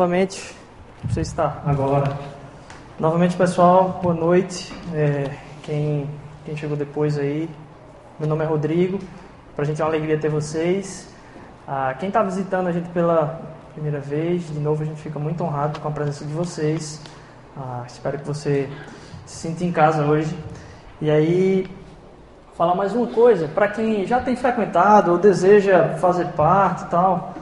novamente, você está agora. Novamente, pessoal, boa noite. É, quem, quem chegou depois aí, meu nome é Rodrigo. Para a gente é uma alegria ter vocês. Ah, quem está visitando a gente pela primeira vez, de novo, a gente fica muito honrado com a presença de vocês. Ah, espero que você se sinta em casa hoje. E aí, falar mais uma coisa, para quem já tem frequentado ou deseja fazer parte e tal,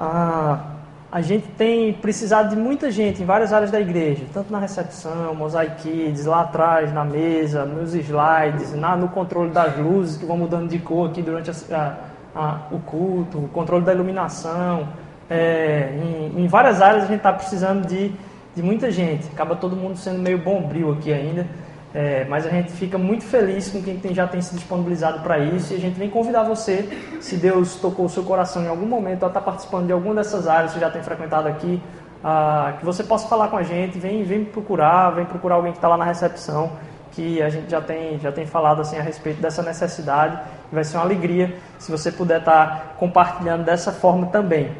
ah, a gente tem precisado de muita gente em várias áreas da igreja, tanto na recepção, Mosaic Kids, lá atrás, na mesa, nos slides, na, no controle das luzes que vão mudando de cor aqui durante a, a, o culto, o controle da iluminação. É, em, em, várias áreas a gente está precisando de, de muita gente. Acaba todo mundo sendo meio bombril aqui ainda. É, mas a gente fica muito feliz com quem tem, já tem se disponibilizado para isso e a gente vem convidar você, se Deus tocou o seu coração em algum momento a estar tá participando de alguma dessas áreas que já tem frequentado aqui, ah, que você possa falar com a gente, vem, vem procurar, vem procurar alguém que está lá na recepção, que a gente já tem, já tem falado assim a respeito dessa necessidade vai ser uma alegria se você puder estar tá compartilhando dessa forma também.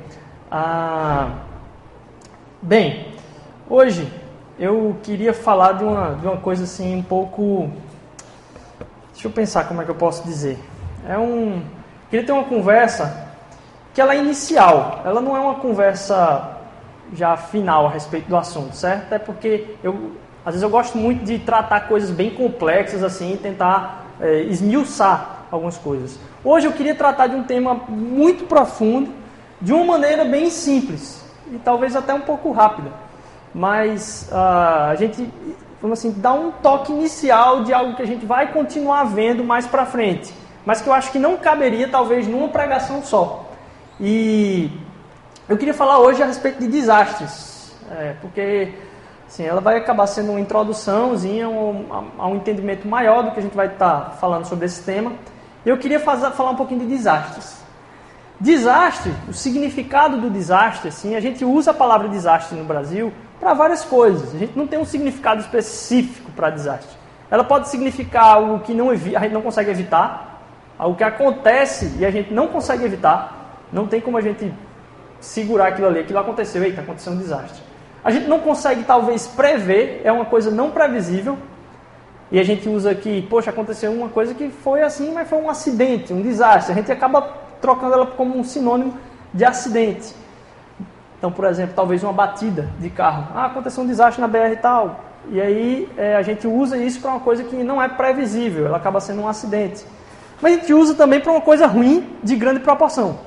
Ah, bem, hoje eu queria falar de uma, de uma coisa assim um pouco. Deixa eu pensar como é que eu posso dizer. É um. Queria ter uma conversa que ela é inicial, ela não é uma conversa já final a respeito do assunto, certo? Até porque eu, às vezes eu gosto muito de tratar coisas bem complexas assim tentar é, esmiuçar algumas coisas. Hoje eu queria tratar de um tema muito profundo, de uma maneira bem simples e talvez até um pouco rápida mas uh, a gente, vamos assim, dá um toque inicial de algo que a gente vai continuar vendo mais para frente, mas que eu acho que não caberia talvez numa pregação só. E eu queria falar hoje a respeito de desastres, é, porque assim, ela vai acabar sendo uma introduçãozinha a, um entendimento maior do que a gente vai estar tá falando sobre esse tema. Eu queria fazer, falar um pouquinho de desastres. Desastre, o significado do desastre, assim, a gente usa a palavra desastre no Brasil para várias coisas. A gente não tem um significado específico para desastre. Ela pode significar algo que não a gente não consegue evitar, algo que acontece e a gente não consegue evitar. Não tem como a gente segurar aquilo ali. Aquilo aconteceu, eita, aconteceu um desastre. A gente não consegue talvez prever, é uma coisa não previsível. E a gente usa aqui, poxa, aconteceu uma coisa que foi assim, mas foi um acidente, um desastre. A gente acaba trocando ela como um sinônimo de acidente. Então, por exemplo, talvez uma batida de carro. Ah, aconteceu um desastre na BR e tal. E aí é, a gente usa isso para uma coisa que não é previsível, ela acaba sendo um acidente. Mas a gente usa também para uma coisa ruim de grande proporção.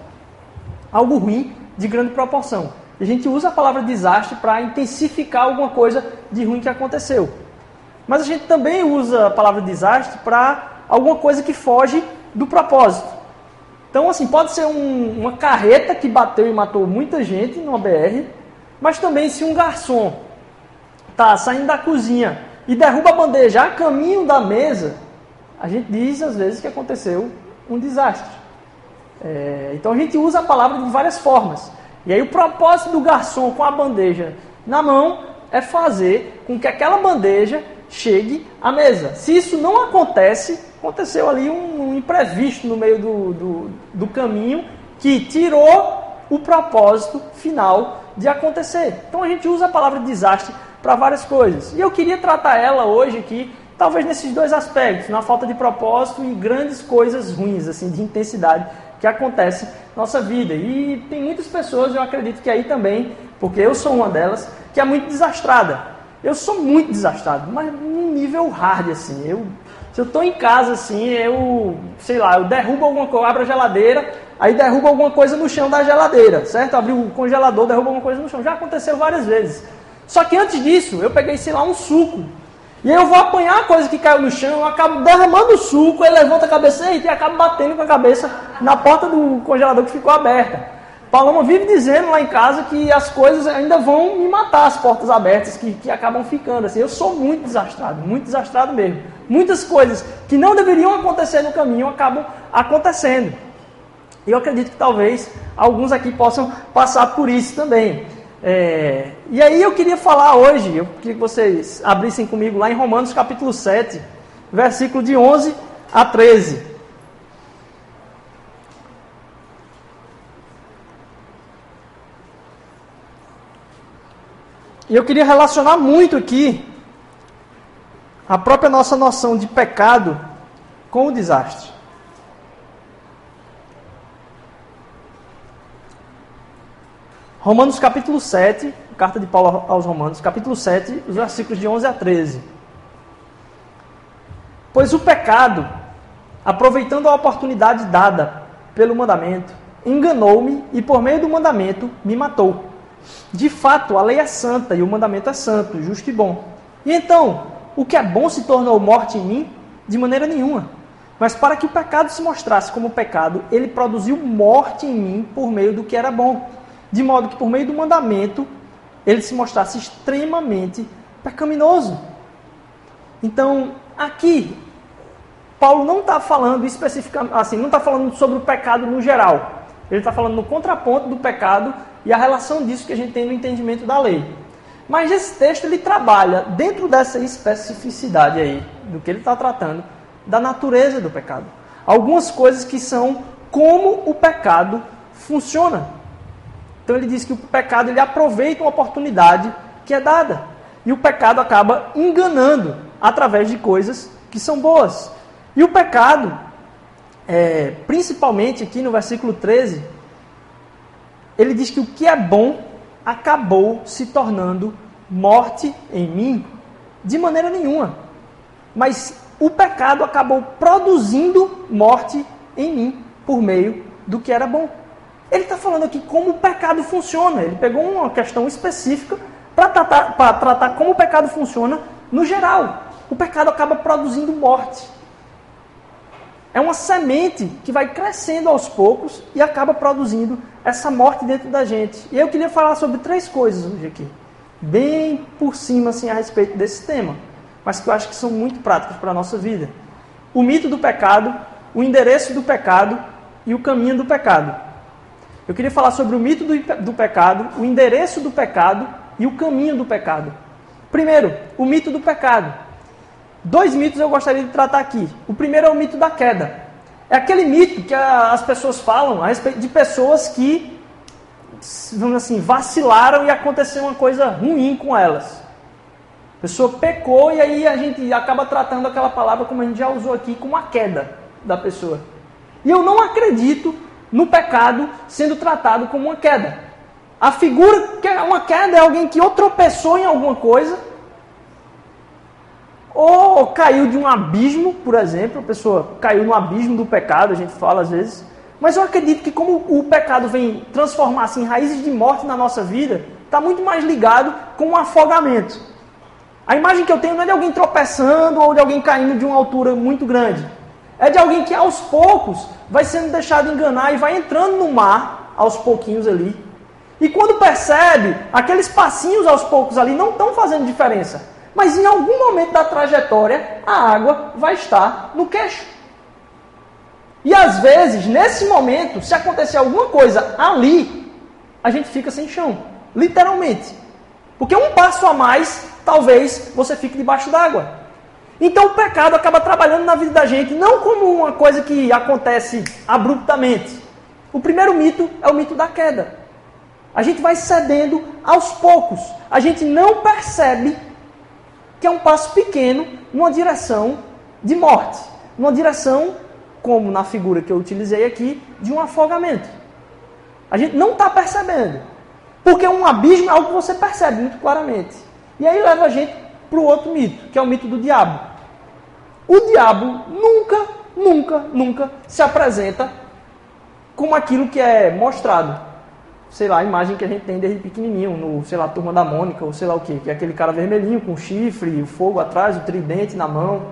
Algo ruim de grande proporção. E a gente usa a palavra desastre para intensificar alguma coisa de ruim que aconteceu. Mas a gente também usa a palavra desastre para alguma coisa que foge do propósito. Então, assim, pode ser um, uma carreta que bateu e matou muita gente numa BR, mas também se um garçom está saindo da cozinha e derruba a bandeja a caminho da mesa, a gente diz às vezes que aconteceu um desastre. É, então a gente usa a palavra de várias formas. E aí o propósito do garçom com a bandeja na mão é fazer com que aquela bandeja chegue à mesa. Se isso não acontece, aconteceu ali um, imprevisto no meio do, do, do caminho que tirou o propósito final de acontecer. Então a gente usa a palavra desastre para várias coisas. E eu queria tratar ela hoje aqui, talvez nesses dois aspectos, na falta de propósito e grandes coisas ruins, assim, de intensidade que acontece na nossa vida. E tem muitas pessoas, eu acredito que aí também, porque eu sou uma delas, que é muito desastrada. Eu sou muito desastrado, mas num nível hard, assim. Eu, se eu estou em casa, assim, eu, sei lá, eu derrubo alguma coisa, abro a geladeira, aí derrubo alguma coisa no chão da geladeira, certo? Abri o congelador, derrubo alguma coisa no chão. Já aconteceu várias vezes. Só que antes disso, eu peguei, sei lá, um suco. E aí eu vou apanhar a coisa que caiu no chão, eu acabo derramando o suco, aí levanta a cabeça e acabo batendo com a cabeça na porta do congelador que ficou aberta. Paloma vive dizendo lá em casa que as coisas ainda vão me matar, as portas abertas que, que acabam ficando. Assim, eu sou muito desastrado, muito desastrado mesmo. Muitas coisas que não deveriam acontecer no caminho acabam acontecendo. E eu acredito que talvez alguns aqui possam passar por isso também. É, e aí eu queria falar hoje, eu queria que vocês abrissem comigo lá em Romanos capítulo 7, versículo de 11 a 13. E eu queria relacionar muito aqui a própria nossa noção de pecado com o desastre. Romanos capítulo 7, carta de Paulo aos Romanos, capítulo 7, os versículos de 11 a 13. Pois o pecado, aproveitando a oportunidade dada pelo mandamento, enganou-me e por meio do mandamento me matou. De fato, a lei é santa e o mandamento é santo, justo e bom. E então, o que é bom se tornou morte em mim? De maneira nenhuma. Mas para que o pecado se mostrasse como pecado, ele produziu morte em mim por meio do que era bom. De modo que por meio do mandamento, ele se mostrasse extremamente pecaminoso. Então, aqui, Paulo não está falando especificamente, assim, não está falando sobre o pecado no geral. Ele está falando no contraponto do pecado e a relação disso que a gente tem no entendimento da lei. Mas esse texto ele trabalha dentro dessa especificidade aí, do que ele está tratando, da natureza do pecado. Algumas coisas que são como o pecado funciona. Então ele diz que o pecado ele aproveita uma oportunidade que é dada. E o pecado acaba enganando através de coisas que são boas. E o pecado, é, principalmente aqui no versículo 13, ele diz que o que é bom acabou se tornando morte em mim de maneira nenhuma. Mas o pecado acabou produzindo morte em mim por meio do que era bom. Ele está falando aqui como o pecado funciona. Ele pegou uma questão específica para tratar, tratar como o pecado funciona no geral. O pecado acaba produzindo morte. É uma semente que vai crescendo aos poucos e acaba produzindo essa morte dentro da gente. E eu queria falar sobre três coisas hoje aqui, bem por cima assim a respeito desse tema, mas que eu acho que são muito práticos para a nossa vida. O mito do pecado, o endereço do pecado e o caminho do pecado. Eu queria falar sobre o mito do, do pecado, o endereço do pecado e o caminho do pecado. Primeiro, o mito do pecado. Dois mitos eu gostaria de tratar aqui. O primeiro é o mito da queda. É aquele mito que as pessoas falam a respeito de pessoas que, vamos assim, vacilaram e aconteceu uma coisa ruim com elas. A pessoa pecou e aí a gente acaba tratando aquela palavra, como a gente já usou aqui, como a queda da pessoa. E eu não acredito no pecado sendo tratado como uma queda. A figura que é uma queda é alguém que ou tropeçou em alguma coisa ou caiu de um abismo, por exemplo, a pessoa caiu no abismo do pecado, a gente fala às vezes. Mas eu acredito que como o pecado vem transformar-se em raízes de morte na nossa vida, está muito mais ligado com o afogamento. A imagem que eu tenho não é de alguém tropeçando ou de alguém caindo de uma altura muito grande. É de alguém que aos poucos vai sendo deixado enganar e vai entrando no mar aos pouquinhos ali. E quando percebe, aqueles passinhos aos poucos ali não estão fazendo diferença. Mas em algum momento da trajetória, a água vai estar no queixo. E às vezes, nesse momento, se acontecer alguma coisa ali, a gente fica sem chão. Literalmente. Porque um passo a mais, talvez você fique debaixo d'água. Então o pecado acaba trabalhando na vida da gente não como uma coisa que acontece abruptamente. O primeiro mito é o mito da queda. A gente vai cedendo aos poucos. A gente não percebe que é um passo pequeno numa direção de morte, numa direção, como na figura que eu utilizei aqui, de um afogamento. A gente não está percebendo, porque um abismo é algo que você percebe muito claramente. E aí leva a gente para o outro mito, que é o mito do diabo. O diabo nunca, nunca, nunca se apresenta como aquilo que é mostrado sei lá, a imagem que a gente tem desde pequenininho, no, sei lá, Turma da Mônica, ou sei lá o que, que é aquele cara vermelhinho com chifre, o fogo atrás, o tridente na mão.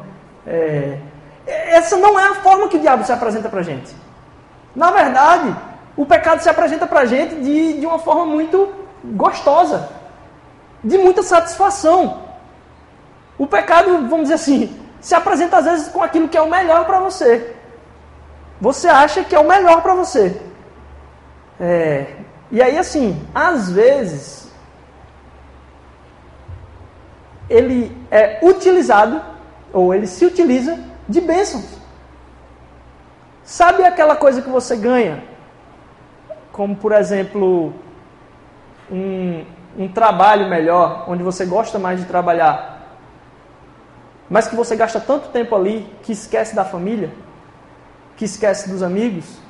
É... Essa não é a forma que o diabo se apresenta pra gente. Na verdade, o pecado se apresenta pra gente de, de uma forma muito gostosa, de muita satisfação. O pecado, vamos dizer assim, se apresenta às vezes com aquilo que é o melhor para você. Você acha que é o melhor para você. É, e aí, assim, às vezes, ele é utilizado, ou ele se utiliza, de bênçãos. Sabe aquela coisa que você ganha? Como, por exemplo, um, um trabalho melhor, onde você gosta mais de trabalhar, mas que você gasta tanto tempo ali que esquece da família, que esquece dos amigos?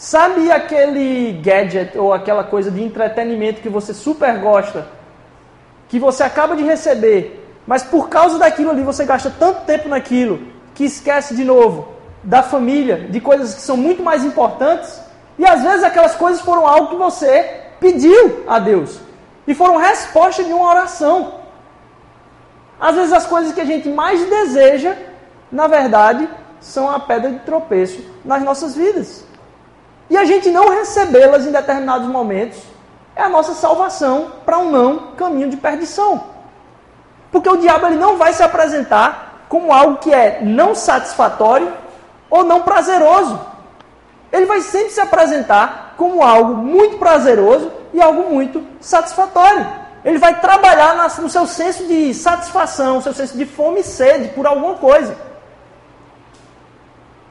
Sabe aquele gadget ou aquela coisa de entretenimento que você super gosta, que você acaba de receber, mas por causa daquilo ali você gasta tanto tempo naquilo que esquece de novo da família, de coisas que são muito mais importantes? E às vezes aquelas coisas foram algo que você pediu a Deus e foram resposta de uma oração. Às vezes as coisas que a gente mais deseja, na verdade, são a pedra de tropeço nas nossas vidas. E a gente não recebê-las em determinados momentos é a nossa salvação para um não caminho de perdição. Porque o diabo ele não vai se apresentar como algo que é não satisfatório ou não prazeroso. Ele vai sempre se apresentar como algo muito prazeroso e algo muito satisfatório. Ele vai trabalhar no seu senso de satisfação, no seu senso de fome e sede por alguma coisa.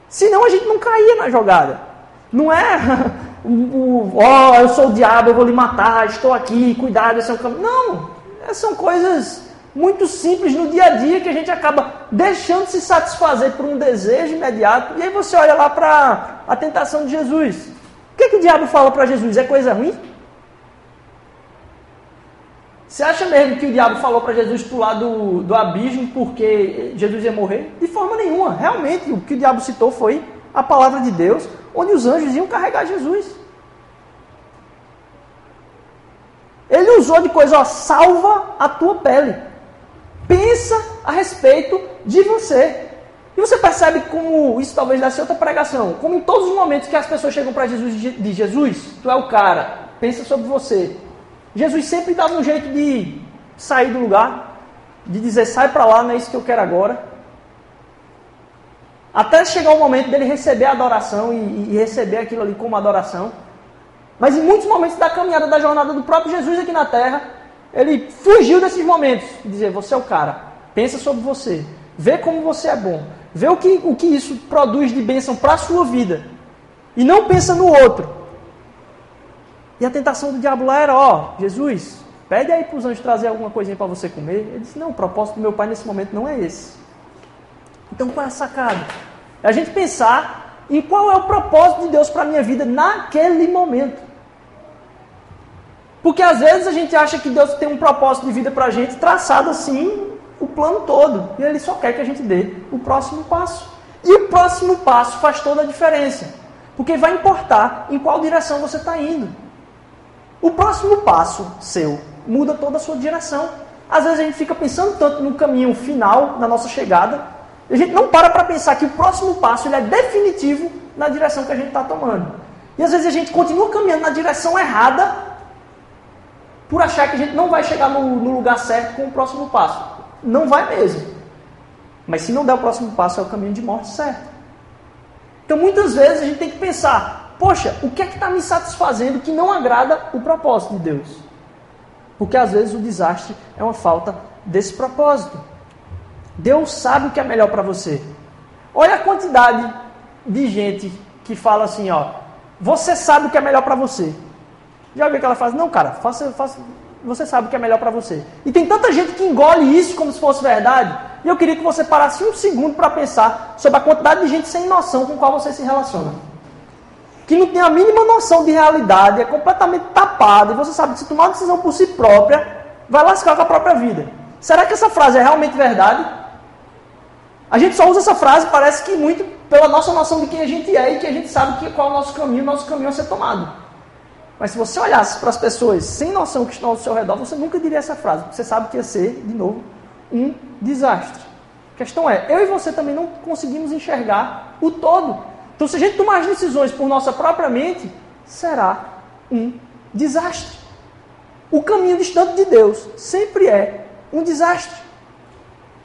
Senão a gente não caía na jogada. Não é, ó, oh, eu sou o diabo, eu vou lhe matar, estou aqui, cuidado, esse é o caminho. Não, são coisas muito simples no dia a dia que a gente acaba deixando se satisfazer por um desejo imediato. E aí você olha lá para a tentação de Jesus. O que, que o diabo fala para Jesus? É coisa ruim? Você acha mesmo que o diabo falou para Jesus pular do, do abismo porque Jesus ia morrer? De forma nenhuma. Realmente, o que o diabo citou foi a palavra de Deus, onde os anjos iam carregar Jesus. Ele usou de coisa, ó, salva a tua pele. Pensa a respeito de você. E você percebe como isso talvez desse outra pregação. Como em todos os momentos que as pessoas chegam para Jesus de Jesus, tu é o cara, pensa sobre você. Jesus sempre dava um jeito de sair do lugar, de dizer sai para lá, não é isso que eu quero agora. Até chegar o momento dele receber a adoração e, e receber aquilo ali como adoração. Mas em muitos momentos da caminhada da jornada do próprio Jesus aqui na terra, ele fugiu desses momentos. Dizer, você é o cara, pensa sobre você, vê como você é bom, vê o que, o que isso produz de bênção para a sua vida. E não pensa no outro. E a tentação do diabo lá era, ó, Jesus, pede aí para os anjos trazer alguma coisinha para você comer. Ele disse, não, o propósito do meu pai nesse momento não é esse. Então qual é a sacada? É a gente pensar em qual é o propósito de Deus para a minha vida naquele momento. Porque às vezes a gente acha que Deus tem um propósito de vida para a gente traçado assim, o plano todo. E Ele só quer que a gente dê o próximo passo. E o próximo passo faz toda a diferença. Porque vai importar em qual direção você está indo. O próximo passo seu muda toda a sua direção. Às vezes a gente fica pensando tanto no caminho final, na nossa chegada, a gente não para para pensar que o próximo passo ele é definitivo na direção que a gente está tomando. E às vezes a gente continua caminhando na direção errada por achar que a gente não vai chegar no, no lugar certo com o próximo passo. Não vai mesmo. Mas se não der o próximo passo, é o caminho de morte certo. Então muitas vezes a gente tem que pensar: poxa, o que é que está me satisfazendo que não agrada o propósito de Deus? Porque às vezes o desastre é uma falta desse propósito. Deus sabe o que é melhor para você. Olha a quantidade de gente que fala assim, ó, você sabe o que é melhor para você. Já ouviu aquela frase? Não, cara, faça, faça, você sabe o que é melhor para você. E tem tanta gente que engole isso como se fosse verdade. E eu queria que você parasse um segundo para pensar sobre a quantidade de gente sem noção com qual você se relaciona que não tem a mínima noção de realidade, é completamente tapado, e você sabe que se tomar uma decisão por si própria, vai lascar com a própria vida. Será que essa frase é realmente verdade? A gente só usa essa frase, parece que muito pela nossa noção de quem a gente é e que a gente sabe que, qual é o nosso caminho, o nosso caminho a ser tomado. Mas se você olhasse para as pessoas sem noção que estão ao seu redor, você nunca diria essa frase, porque você sabe que ia ser, de novo, um desastre. A questão é, eu e você também não conseguimos enxergar o todo. Então, se a gente tomar as decisões por nossa própria mente, será um desastre. O caminho distante de Deus sempre é um desastre.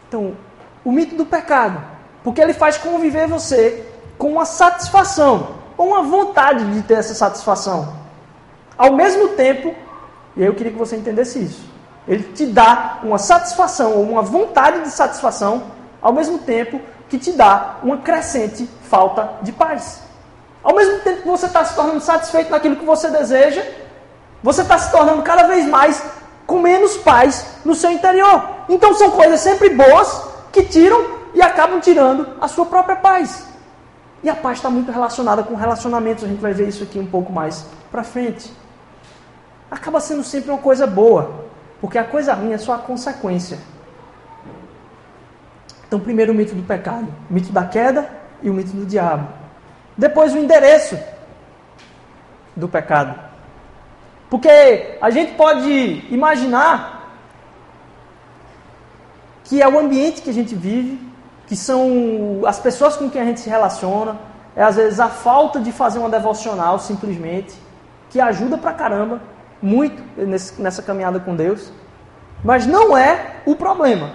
Então, o mito do pecado, porque ele faz conviver você com uma satisfação, ou uma vontade de ter essa satisfação. Ao mesmo tempo, e eu queria que você entendesse isso, ele te dá uma satisfação, ou uma vontade de satisfação, ao mesmo tempo que te dá uma crescente falta de paz. Ao mesmo tempo que você está se tornando satisfeito naquilo que você deseja, Você está se tornando cada vez mais com menos paz no seu interior. Então são coisas sempre boas que tiram e acabam tirando a sua própria paz. E a paz está muito relacionada com relacionamentos, a gente vai ver isso aqui um pouco mais para frente. Acaba sendo sempre uma coisa boa, porque a coisa ruim é só a consequência. Então, primeiro o mito do pecado, o mito da queda e o mito do diabo. Depois o endereço do pecado. Porque a gente pode imaginar que é o ambiente que a gente vive, que são as pessoas com quem a gente se relaciona, é às vezes a falta de fazer uma devocional simplesmente, que ajuda pra caramba, muito nesse, nessa caminhada com Deus. Mas não é o problema.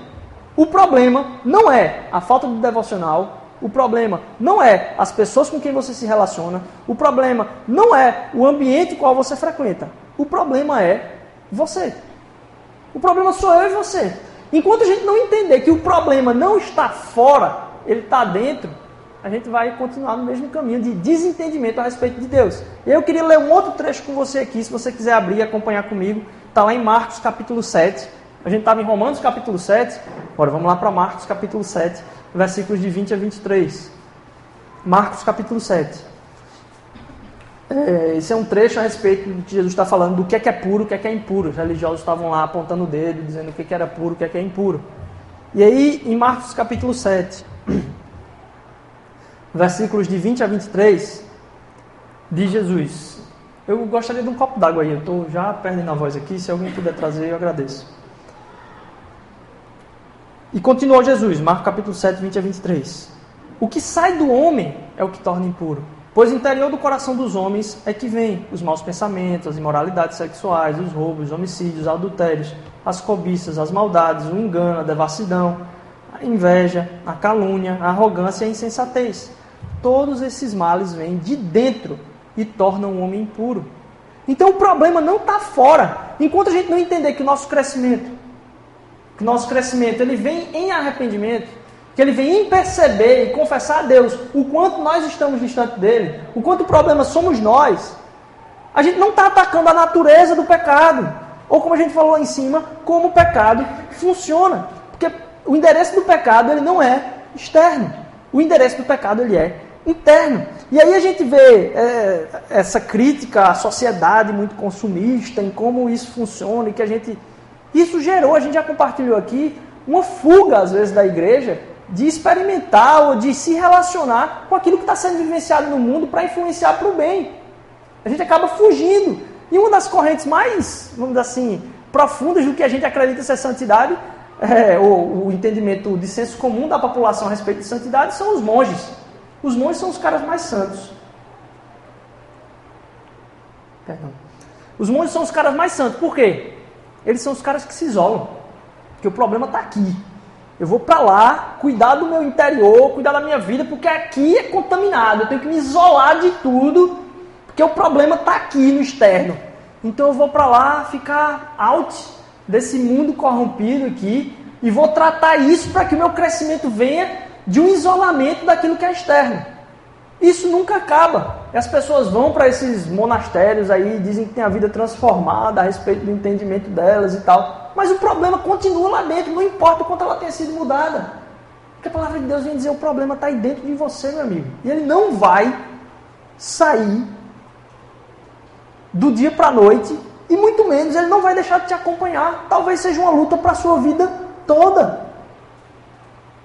O problema não é a falta de devocional, o problema não é as pessoas com quem você se relaciona, o problema não é o ambiente qual você frequenta. O problema é você. O problema sou eu e você. Enquanto a gente não entender que o problema não está fora, ele está dentro, a gente vai continuar no mesmo caminho de desentendimento a respeito de Deus. Eu queria ler um outro trecho com você aqui, se você quiser abrir e acompanhar comigo. Está lá em Marcos capítulo 7. A gente estava em Romanos capítulo 7. Agora vamos lá para Marcos capítulo 7, versículos de 20 a 23. Marcos capítulo 7. É, esse é um trecho a respeito do que Jesus está falando do que é que é puro, o que é que é impuro. Os religiosos estavam lá apontando o dedo, dizendo o que, é que era puro, o que é que é impuro. E aí, em Marcos capítulo 7, versículos de 20 a 23, diz Jesus. Eu gostaria de um copo d'água aí, eu estou já perdendo a voz aqui, se alguém puder trazer, eu agradeço. E continuou Jesus, Marcos capítulo 7, 20 a 23. O que sai do homem é o que torna impuro Pois interior do coração dos homens é que vem os maus pensamentos, as imoralidades sexuais, os roubos, os homicídios, os adultérios, as cobiças, as maldades, o engano, a devassidão, a inveja, a calúnia, a arrogância e a insensatez. Todos esses males vêm de dentro e tornam o homem impuro. Então o problema não está fora. Enquanto a gente não entender que o nosso crescimento, que o nosso crescimento ele vem em arrependimento, que ele em perceber e confessar a Deus o quanto nós estamos distante dele, o quanto o problema somos nós, a gente não está atacando a natureza do pecado. Ou como a gente falou lá em cima, como o pecado funciona. Porque o endereço do pecado ele não é externo. O endereço do pecado ele é interno. E aí a gente vê é, essa crítica à sociedade muito consumista, em como isso funciona, e que a gente. Isso gerou, a gente já compartilhou aqui, uma fuga, às vezes, da igreja de experimentar ou de se relacionar com aquilo que está sendo vivenciado no mundo para influenciar para o bem. A gente acaba fugindo. E uma das correntes mais, vamos dizer assim, profundas do que a gente acredita ser santidade, é, ou o entendimento de senso comum da população a respeito de santidade, são os monges. Os monges são os caras mais santos. Perdão. Os monges são os caras mais santos. Por quê? Eles são os caras que se isolam. Porque o problema está aqui. Eu vou para lá, cuidar do meu interior, cuidar da minha vida, porque aqui é contaminado. Eu tenho que me isolar de tudo, porque o problema está aqui no externo. Então eu vou para lá, ficar out desse mundo corrompido aqui e vou tratar isso para que o meu crescimento venha de um isolamento daquilo que é externo. Isso nunca acaba. E as pessoas vão para esses monastérios aí, dizem que tem a vida transformada a respeito do entendimento delas e tal. Mas o problema continua lá dentro, não importa o quanto ela tenha sido mudada. Porque a palavra de Deus vem dizer o problema está aí dentro de você, meu amigo. E ele não vai sair do dia para a noite e muito menos ele não vai deixar de te acompanhar. Talvez seja uma luta para a sua vida toda.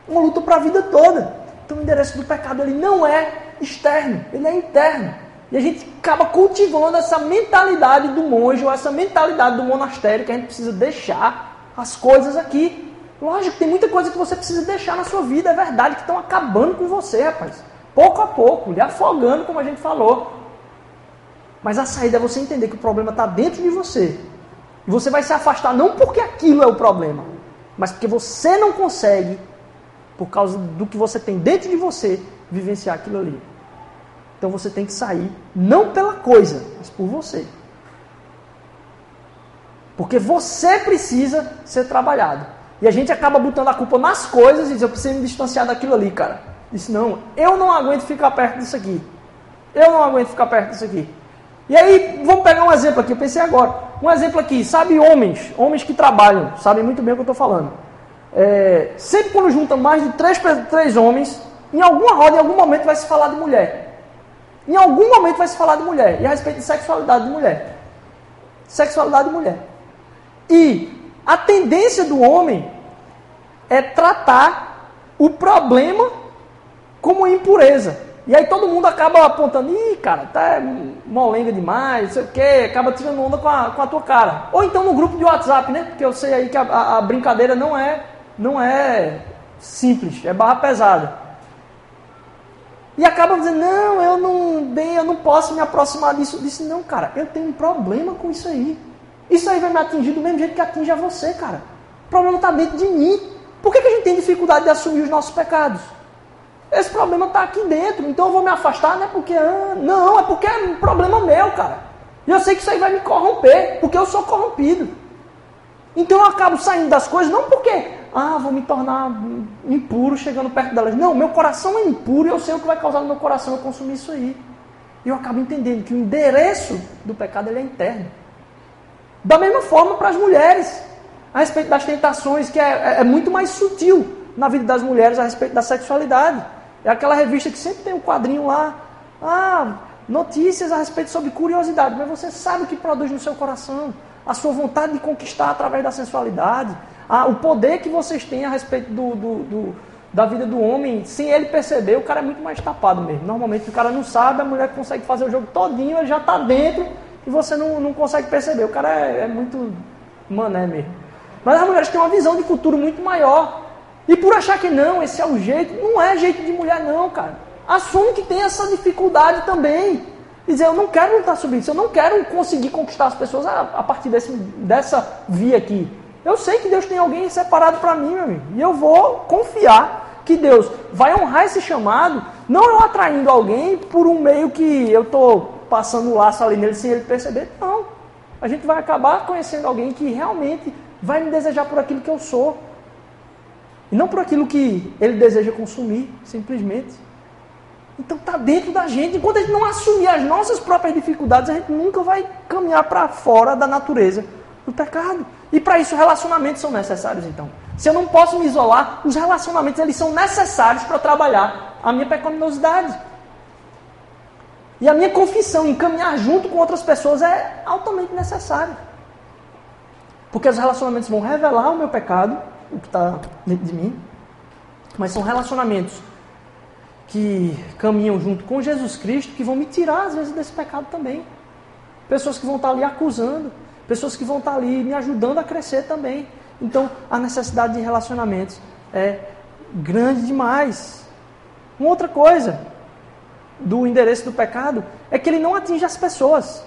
Uma luta para a vida toda. Então o endereço do pecado ele não é externo, ele é interno. E a gente acaba cultivando essa mentalidade do monge ou essa mentalidade do monastério que a gente precisa deixar as coisas aqui. Lógico, tem muita coisa que você precisa deixar na sua vida, é verdade, que estão acabando com você, rapaz. Pouco a pouco, lhe afogando, como a gente falou. Mas a saída é você entender que o problema está dentro de você. E você vai se afastar não porque aquilo é o problema, mas porque você não consegue, por causa do que você tem dentro de você, vivenciar aquilo ali. Então você tem que sair, não pela coisa, mas por você. Porque você precisa ser trabalhado. E a gente acaba botando a culpa nas coisas e diz, eu preciso me distanciar daquilo ali, cara. Disse, não, eu não aguento ficar perto disso aqui. Eu não aguento ficar perto disso aqui. E aí, vamos pegar um exemplo aqui, eu pensei agora. Um exemplo aqui, sabe homens, homens que trabalham, sabem muito bem o que eu estou falando. É, sempre quando juntam mais de três, três homens, em alguma roda, em algum momento vai se falar de mulher. Em algum momento vai se falar de mulher. E a respeito de sexualidade de mulher. Sexualidade de mulher. E a tendência do homem é tratar o problema como impureza. E aí todo mundo acaba apontando, ih, cara, tá molenga demais, não sei o quê, acaba tirando onda com a, com a tua cara. Ou então no grupo de WhatsApp, né? Porque eu sei aí que a, a, brincadeira não é, não é simples, é barra pesada. E acaba dizendo, não, eu não, bem, eu não posso me aproximar disso. Eu disse, não, cara, eu tenho um problema com isso aí. Isso aí vai me atingir do mesmo jeito que atinge a você, cara. O problema está dentro de mim. Por que, que a gente tem dificuldade de assumir os nossos pecados? Esse problema está aqui dentro, então eu vou me afastar, não é porque. Ah, não, é porque é um problema meu, cara. E eu sei que isso aí vai me corromper, porque eu sou corrompido. Então eu acabo saindo das coisas, não porque, ah, vou me tornar impuro chegando perto delas. Não, meu coração é impuro e eu sei o que vai causar no meu coração eu consumir isso aí. E eu acabo entendendo que o endereço do pecado ele é interno. Da mesma forma para as mulheres, a respeito das tentações, que é, é, é muito mais sutil na vida das mulheres a respeito da sexualidade. É aquela revista que sempre tem um quadrinho lá, ah, notícias a respeito sobre curiosidade, mas você sabe o que produz no seu coração, a sua vontade de conquistar através da sensualidade, ah, o poder que vocês têm a respeito do, do, do, da vida do homem, sem ele perceber, o cara é muito mais tapado mesmo. Normalmente o cara não sabe, a mulher consegue fazer o jogo todinho, ele já está dentro e você não, não consegue perceber. O cara é, é muito mané mesmo. Mas as mulheres têm uma visão de futuro muito maior. E por achar que não, esse é o jeito, não é jeito de mulher não, cara. Assume que tem essa dificuldade também. Dizer, eu não quero lutar sobre isso, eu não quero conseguir conquistar as pessoas a, a partir desse, dessa via aqui. Eu sei que Deus tem alguém separado para mim, meu amigo. E eu vou confiar que Deus vai honrar esse chamado, não eu atraindo alguém por um meio que eu estou passando o laço ali nele sem ele perceber. Não. A gente vai acabar conhecendo alguém que realmente vai me desejar por aquilo que eu sou. E não por aquilo que ele deseja consumir, simplesmente. Então está dentro da gente. Enquanto a gente não assumir as nossas próprias dificuldades, a gente nunca vai caminhar para fora da natureza do pecado. E para isso relacionamentos são necessários, então. Se eu não posso me isolar, os relacionamentos eles são necessários para trabalhar a minha pecaminosidade. E a minha confissão em caminhar junto com outras pessoas é altamente necessária. Porque os relacionamentos vão revelar o meu pecado, o que está dentro de mim, mas são relacionamentos que caminham junto com Jesus Cristo que vão me tirar, às vezes, desse pecado também. Pessoas que vão estar ali acusando, pessoas que vão estar ali me ajudando a crescer também. Então, a necessidade de relacionamentos é grande demais. Uma outra coisa, do endereço do pecado é que ele não atinge as pessoas.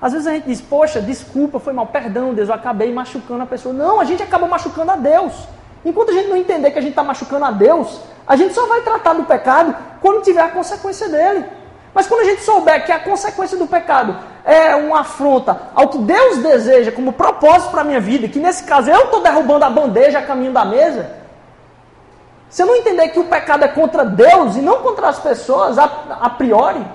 Às vezes a gente diz, poxa, desculpa, foi mal, perdão, Deus, eu acabei machucando a pessoa. Não, a gente acaba machucando a Deus. Enquanto a gente não entender que a gente está machucando a Deus, a gente só vai tratar do pecado quando tiver a consequência dele. Mas quando a gente souber que a consequência do pecado é uma afronta ao que Deus deseja como propósito para a minha vida, que nesse caso eu estou derrubando a bandeja a caminho da mesa, se eu não entender que o pecado é contra Deus e não contra as pessoas, a, a priori,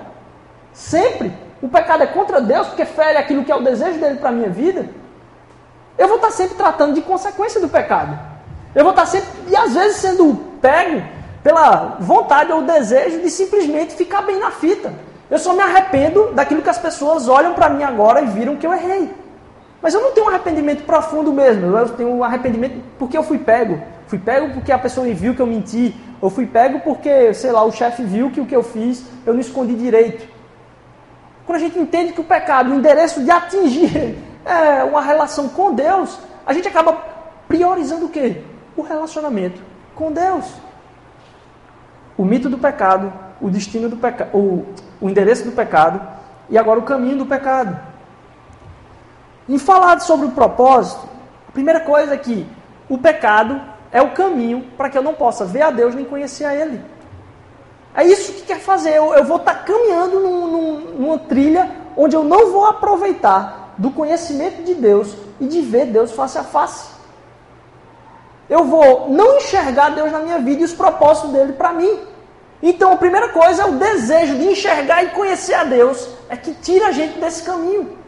sempre, o pecado é contra Deus porque fere aquilo que é o desejo dele para a minha vida, eu vou estar sempre tratando de consequência do pecado. Eu vou estar sempre, e às vezes, sendo pego pela vontade ou desejo de simplesmente ficar bem na fita. Eu só me arrependo daquilo que as pessoas olham para mim agora e viram que eu errei. Mas eu não tenho um arrependimento profundo mesmo. Eu tenho um arrependimento porque eu fui pego. Fui pego porque a pessoa viu que eu menti. Ou fui pego porque, sei lá, o chefe viu que o que eu fiz eu não escondi direito. Quando a gente entende que o pecado, o endereço de atingir é uma relação com Deus, a gente acaba priorizando o quê? O relacionamento com Deus. O mito do pecado, o destino do pecado, o, endereço do pecado e agora o caminho do pecado. Em falar sobre o propósito, a primeira coisa é que o pecado é o caminho para que eu não possa ver a Deus nem conhecer a Ele. É isso que quer fazer. Eu, eu vou estar tá caminhando num, num, numa trilha onde eu não vou aproveitar do conhecimento de Deus e de ver Deus face a face. Eu vou não enxergar Deus na minha vida e os propósitos dele para mim. Então a primeira coisa é o desejo de enxergar e conhecer a Deus, é que tira a gente desse caminho.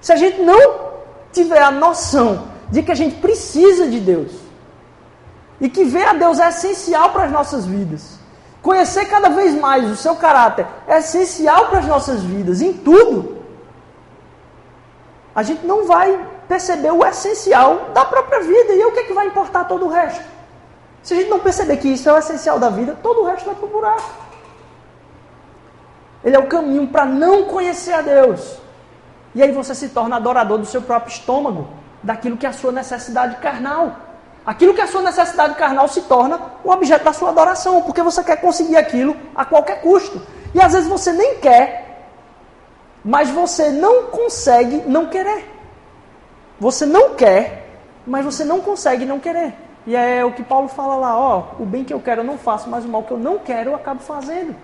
Se a gente não tiver a noção de que a gente precisa de Deus e que ver a Deus é essencial para as nossas vidas, conhecer cada vez mais o seu caráter é essencial para as nossas vidas, em tudo, a gente não vai perceber o essencial da própria vida. E o que, é que vai importar todo o resto? Se a gente não perceber que isso é o essencial da vida, todo o resto vai para o buraco. Ele é o caminho para não conhecer a Deus. E aí você se torna adorador do seu próprio estômago, daquilo que é a sua necessidade carnal. Aquilo que é a sua necessidade carnal se torna o objeto da sua adoração, porque você quer conseguir aquilo a qualquer custo. E às vezes você nem quer, mas você não consegue não querer. Você não quer, mas você não consegue não querer. E é o que Paulo fala lá, ó, o bem que eu quero eu não faço, mas o mal que eu não quero eu acabo fazendo.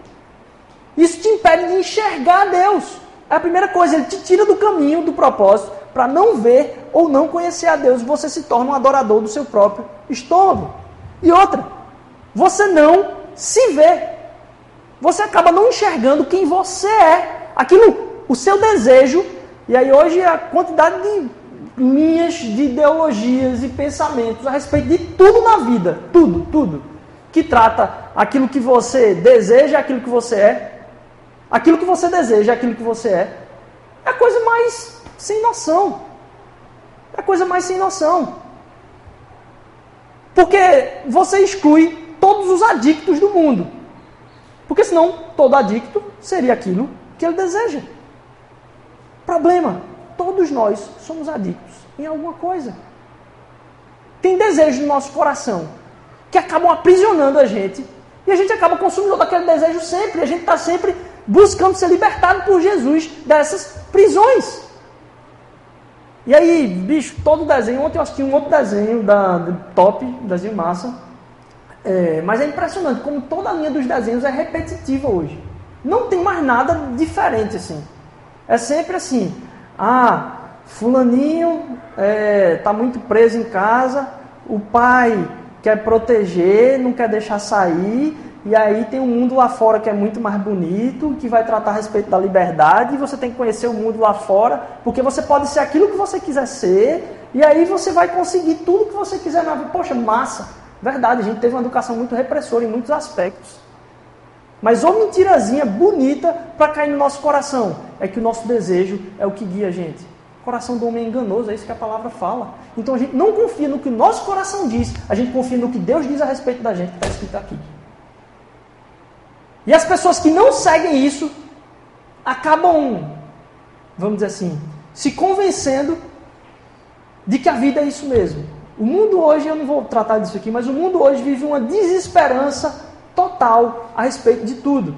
Isso te impede de enxergar Deus. É a primeira coisa, ele te tira do caminho, do propósito, para não ver ou não conhecer a Deus. Você se torna um adorador do seu próprio estômago. E outra, você não se vê. Você acaba não enxergando quem você é. Aquilo, o seu desejo. E aí hoje a quantidade de linhas de ideologias e pensamentos a respeito de tudo na vida, tudo, tudo, que trata aquilo que você deseja, aquilo que você é, Aquilo que você deseja, aquilo que você é, é a coisa mais sem noção. É a coisa mais sem noção. Porque você exclui todos os adictos do mundo. Porque senão todo adicto seria aquilo que ele deseja. Problema: todos nós somos adictos em alguma coisa. Tem desejos no nosso coração que acabam aprisionando a gente e a gente acaba consumindo aquele desejo sempre. A gente está sempre buscando ser libertado por Jesus dessas prisões. E aí, bicho, todo desenho. Ontem eu assisti um outro desenho da, da top, desenho massa. É, mas é impressionante como toda a linha dos desenhos é repetitiva hoje. Não tem mais nada diferente assim. É sempre assim. Ah, fulaninho está é, tá muito preso em casa, o pai quer proteger, não quer deixar sair, e aí tem um mundo lá fora que é muito mais bonito, que vai tratar a respeito da liberdade, e você tem que conhecer o mundo lá fora, porque você pode ser aquilo que você quiser ser, e aí você vai conseguir tudo que você quiser na vida. Poxa, massa! Verdade, a gente teve uma educação muito repressora em muitos aspectos. Mas uma mentirazinha bonita para cair no nosso coração é que o nosso desejo é o que guia a gente. Coração do homem é enganoso, é isso que a palavra fala. Então a gente não confia no que o nosso coração diz, a gente confia no que Deus diz a respeito da gente, que está escrito aqui. E as pessoas que não seguem isso acabam, vamos dizer assim, se convencendo de que a vida é isso mesmo. O mundo hoje, eu não vou tratar disso aqui, mas o mundo hoje vive uma desesperança total a respeito de tudo.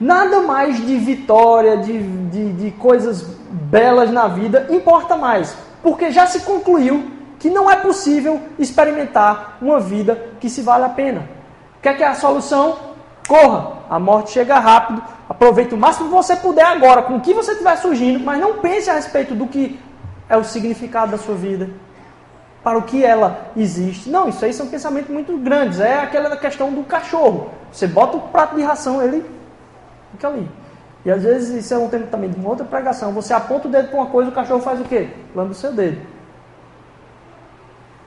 Nada mais de vitória, de, de, de coisas belas na vida importa mais, porque já se concluiu que não é possível experimentar uma vida que se vale a pena. O que é, que é a solução? Corra, a morte chega rápido. Aproveite o máximo que você puder agora, com o que você estiver surgindo, mas não pense a respeito do que é o significado da sua vida, para o que ela existe. Não, isso aí são pensamentos muito grandes. É aquela questão do cachorro. Você bota o prato de ração, ele fica ali. E às vezes, isso é um tempo também de uma outra pregação. Você aponta o dedo para uma coisa, o cachorro faz o quê? Lamba o seu dedo.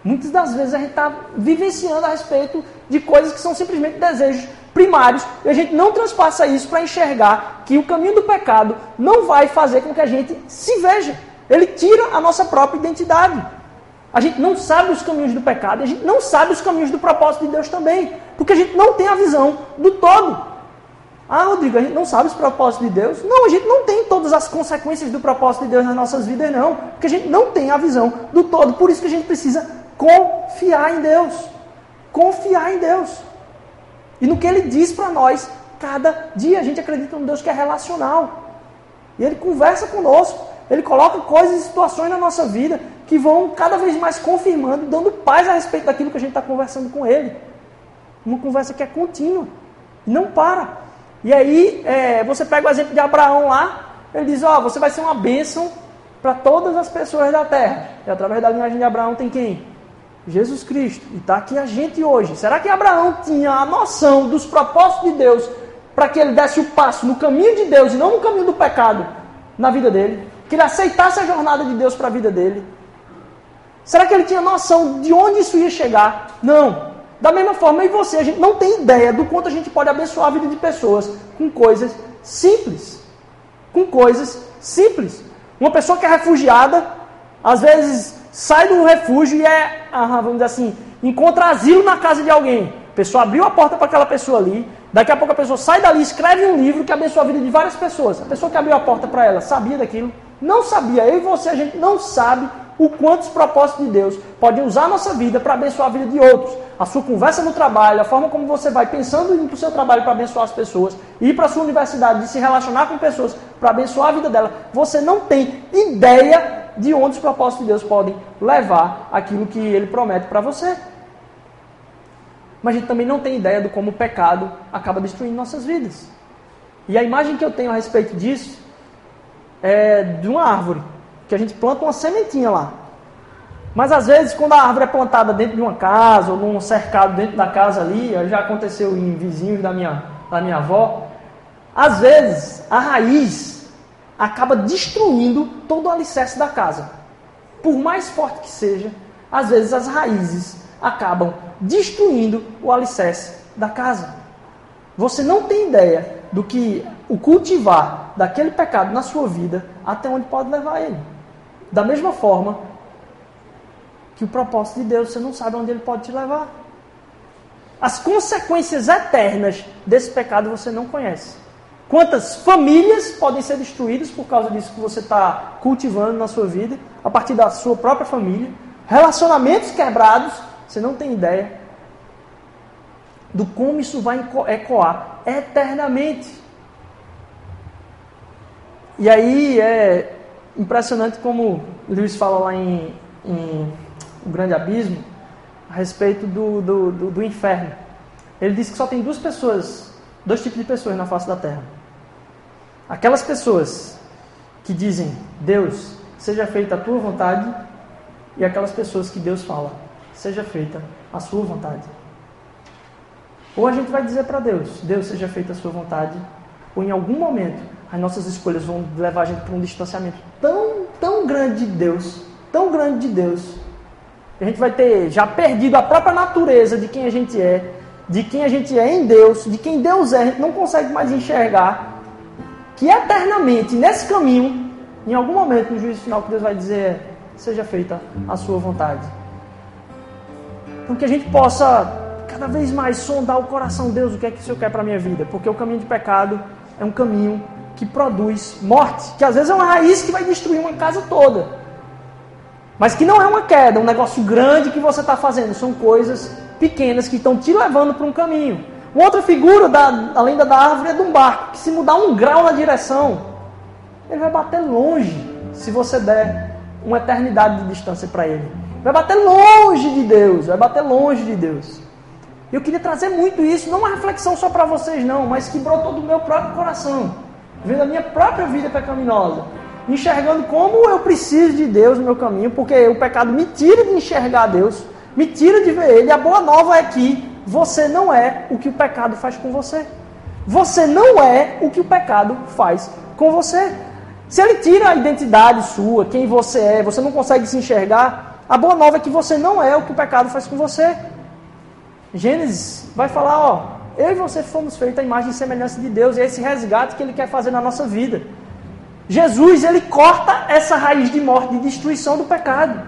Muitas das vezes a gente está vivenciando a respeito de coisas que são simplesmente desejos primários e a gente não transpassa isso para enxergar que o caminho do pecado não vai fazer com que a gente se veja. Ele tira a nossa própria identidade. A gente não sabe os caminhos do pecado, a gente não sabe os caminhos do propósito de Deus também, porque a gente não tem a visão do todo. Ah, Rodrigo, a gente não sabe os propósitos de Deus? Não, a gente não tem todas as consequências do propósito de Deus nas nossas vidas, não, porque a gente não tem a visão do todo, por isso que a gente precisa confiar em Deus. Confiar em Deus. E no que ele diz para nós, cada dia a gente acredita num Deus que é relacional. E ele conversa conosco, ele coloca coisas e situações na nossa vida que vão cada vez mais confirmando, dando paz a respeito daquilo que a gente está conversando com ele. Uma conversa que é contínua, não para. E aí é, você pega o exemplo de Abraão lá, ele diz, ó, oh, você vai ser uma bênção para todas as pessoas da terra. E através da linhagem de Abraão tem quem? Jesus Cristo. E está aqui a gente hoje. Será que Abraão tinha a noção dos propósitos de Deus para que ele desse o passo no caminho de Deus e não no caminho do pecado na vida dele? Que ele aceitasse a jornada de Deus para a vida dele? Será que ele tinha noção de onde isso ia chegar? Não. Da mesma forma, e você, a gente não tem ideia do quanto a gente pode abençoar a vida de pessoas com coisas simples. Com coisas simples. Uma pessoa que é refugiada, às vezes sai do refúgio e é, vamos dizer assim, encontra asilo na casa de alguém. A pessoa abriu a porta para aquela pessoa ali, daqui a pouco a pessoa sai dali, escreve um livro que abençoa a vida de várias pessoas. A pessoa que abriu a porta para ela sabia daquilo? Não sabia. Eu e você, a gente não sabe o quanto os propósitos de Deus podem usar a nossa vida para abençoar a vida de outros. A sua conversa no trabalho, a forma como você vai pensando em ir para o seu trabalho para abençoar as pessoas, ir para a sua universidade, de se relacionar com pessoas para abençoar a vida dela. Você não tem ideia de onde os propósitos de Deus podem levar aquilo que ele promete para você. Mas a gente também não tem ideia de como o pecado acaba destruindo nossas vidas. E a imagem que eu tenho a respeito disso é de uma árvore, que a gente planta uma sementinha lá. Mas às vezes, quando a árvore é plantada dentro de uma casa ou num cercado dentro da casa ali, já aconteceu em vizinhos da minha, da minha avó, às vezes a raiz acaba destruindo todo o alicerce da casa. Por mais forte que seja, às vezes as raízes acabam destruindo o alicerce da casa. Você não tem ideia do que o cultivar daquele pecado na sua vida até onde pode levar ele. Da mesma forma que o propósito de Deus, você não sabe onde ele pode te levar. As consequências eternas desse pecado você não conhece. Quantas famílias podem ser destruídas por causa disso que você está cultivando na sua vida, a partir da sua própria família? Relacionamentos quebrados, você não tem ideia do como isso vai ecoar eternamente. E aí é impressionante como Lewis fala lá em, em O Grande Abismo, a respeito do, do, do, do inferno. Ele diz que só tem duas pessoas dois tipos de pessoas na face da terra. Aquelas pessoas que dizem, Deus, seja feita a tua vontade, e aquelas pessoas que Deus fala, seja feita a sua vontade. Ou a gente vai dizer para Deus, Deus, seja feita a sua vontade, ou em algum momento as nossas escolhas vão levar a gente para um distanciamento tão, tão grande de Deus, tão grande de Deus, que a gente vai ter já perdido a própria natureza de quem a gente é, de quem a gente é em Deus, de quem Deus é, a gente não consegue mais enxergar que eternamente, nesse caminho, em algum momento no juízo final, que Deus vai dizer seja feita a sua vontade. Então que a gente possa cada vez mais sondar o coração de Deus, o que é que o Senhor quer para a minha vida, porque o caminho de pecado é um caminho que produz morte, que às vezes é uma raiz que vai destruir uma casa toda. Mas que não é uma queda, um negócio grande que você está fazendo, são coisas pequenas que estão te levando para um caminho. Uma outra figura, da, além da, da árvore, é de um barco, que se mudar um grau na direção, ele vai bater longe se você der uma eternidade de distância para ele. Vai bater longe de Deus, vai bater longe de Deus. Eu queria trazer muito isso, não uma reflexão só para vocês, não, mas que brotou do meu próprio coração, vendo a minha própria vida pecaminosa, enxergando como eu preciso de Deus no meu caminho, porque o pecado me tira de enxergar Deus, me tira de ver Ele. A boa nova é que você não é o que o pecado faz com você. Você não é o que o pecado faz com você. Se ele tira a identidade sua, quem você é, você não consegue se enxergar, a boa nova é que você não é o que o pecado faz com você. Gênesis vai falar, ó, eu e você fomos feitos à imagem e semelhança de Deus, e é esse resgate que ele quer fazer na nossa vida. Jesus, ele corta essa raiz de morte, de destruição do pecado.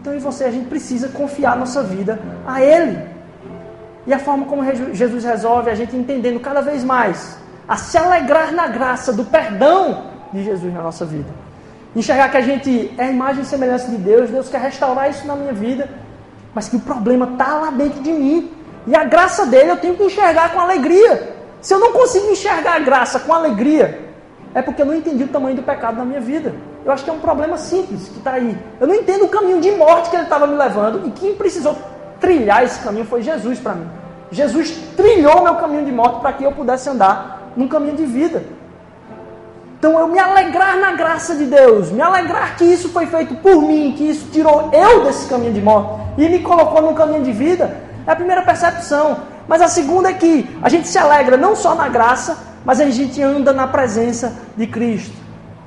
Então, e você, a gente precisa confiar nossa vida a Ele. E a forma como Jesus resolve, a gente entendendo cada vez mais a se alegrar na graça do perdão de Jesus na nossa vida. Enxergar que a gente é a imagem e semelhança de Deus, Deus quer restaurar isso na minha vida, mas que o problema está lá dentro de mim. E a graça dele eu tenho que enxergar com alegria. Se eu não consigo enxergar a graça com alegria, é porque eu não entendi o tamanho do pecado na minha vida. Eu acho que é um problema simples que está aí. Eu não entendo o caminho de morte que ele estava me levando e quem precisou trilhar esse caminho foi Jesus para mim. Jesus trilhou meu caminho de morte para que eu pudesse andar num caminho de vida. Então eu me alegrar na graça de Deus, me alegrar que isso foi feito por mim, que isso tirou eu desse caminho de morte e me colocou num caminho de vida, é a primeira percepção. Mas a segunda é que a gente se alegra não só na graça, mas a gente anda na presença de Cristo.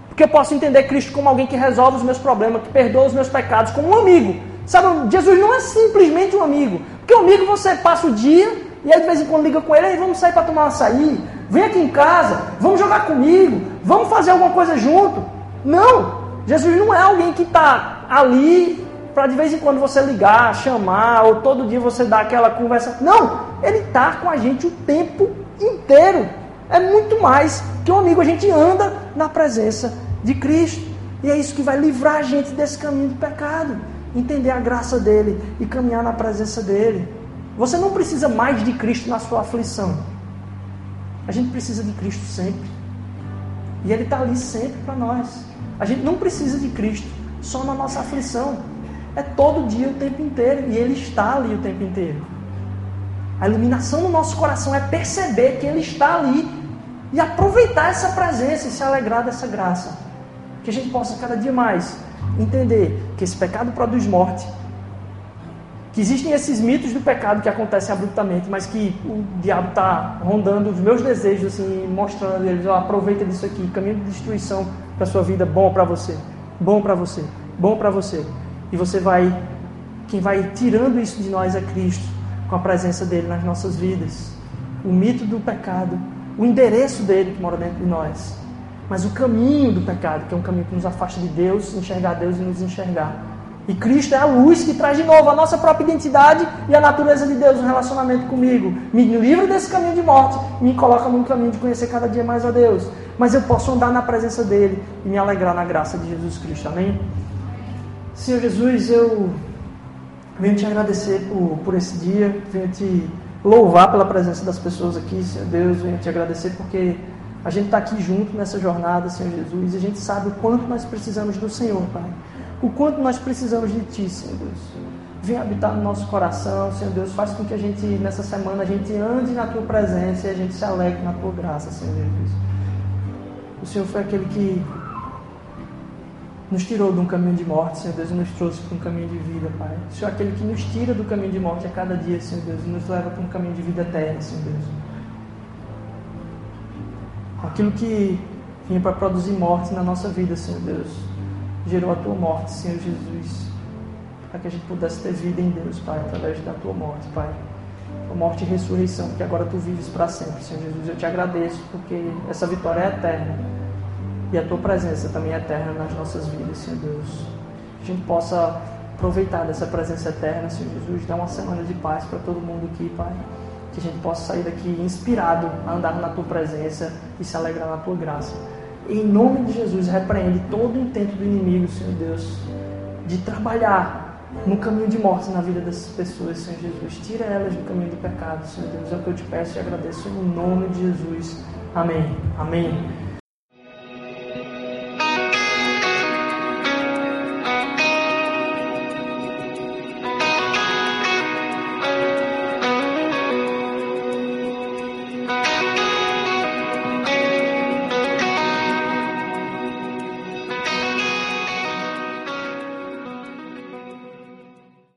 Porque eu posso entender Cristo como alguém que resolve os meus problemas, que perdoa os meus pecados, como um amigo. Sabe, Jesus não é simplesmente um amigo. Porque amigo você passa o dia e aí de vez em quando liga com ele, aí vamos sair para tomar um açaí, vem aqui em casa, vamos jogar comigo, vamos fazer alguma coisa junto. Não! Jesus não é alguém que está ali para de vez em quando você ligar, chamar, ou todo dia você dar aquela conversa. Não! Ele está com a gente o tempo inteiro. É muito mais que um amigo. A gente anda na presença de Cristo. E é isso que vai livrar a gente desse caminho do pecado. Entender a graça dele e caminhar na presença dele. Você não precisa mais de Cristo na sua aflição. A gente precisa de Cristo sempre. E Ele está ali sempre para nós. A gente não precisa de Cristo só na nossa aflição. É todo dia, o tempo inteiro. E Ele está ali o tempo inteiro. A iluminação no nosso coração é perceber que Ele está ali e aproveitar essa presença e se alegrar dessa graça. Que a gente possa cada dia mais entender que esse pecado produz morte que existem esses mitos do pecado que acontecem abruptamente, mas que o diabo está rondando os meus desejos, assim, mostrando eles, ó, aproveita disso aqui, caminho de destruição para sua vida, bom para você, bom para você, bom para você. E você vai, quem vai tirando isso de nós é Cristo, com a presença dele nas nossas vidas. O mito do pecado, o endereço dele que mora dentro de nós, mas o caminho do pecado, que é um caminho que nos afasta de Deus, enxergar Deus e nos enxergar e Cristo é a luz que traz de novo a nossa própria identidade e a natureza de Deus no relacionamento comigo. Me livra desse caminho de morte me coloca num caminho de conhecer cada dia mais a Deus. Mas eu posso andar na presença dEle e me alegrar na graça de Jesus Cristo. Amém? Senhor Jesus, eu venho te agradecer por, por esse dia, venho te louvar pela presença das pessoas aqui, Senhor Deus, venho te agradecer porque a gente está aqui junto nessa jornada, Senhor Jesus, e a gente sabe o quanto nós precisamos do Senhor, Pai o quanto nós precisamos de Ti, Senhor Deus. Vem habitar no nosso coração, Senhor Deus. Faz com que a gente, nessa semana, a gente ande na Tua presença e a gente se alegre na Tua graça, Senhor Jesus. O Senhor foi aquele que nos tirou de um caminho de morte, Senhor Deus, e nos trouxe para um caminho de vida, Pai. O Senhor é aquele que nos tira do caminho de morte a cada dia, Senhor Deus, e nos leva para um caminho de vida eterna, Senhor Deus. Aquilo que vinha para produzir morte na nossa vida, Senhor Deus gerou a tua morte, Senhor Jesus, para que a gente pudesse ter vida em Deus, Pai, através da tua morte, Pai. A morte e ressurreição, que agora tu vives para sempre, Senhor Jesus. Eu te agradeço porque essa vitória é eterna e a tua presença também é eterna nas nossas vidas, Senhor Deus. Que a gente possa aproveitar dessa presença eterna, Senhor Jesus, dar uma semana de paz para todo mundo aqui, Pai. Que a gente possa sair daqui inspirado a andar na tua presença e se alegrar na tua graça. Em nome de Jesus, repreende todo o intento do inimigo, Senhor Deus, de trabalhar no caminho de morte na vida dessas pessoas, Senhor Jesus. Tira elas do caminho do pecado, Senhor Deus. É o que eu te peço e agradeço em nome de Jesus. Amém. Amém.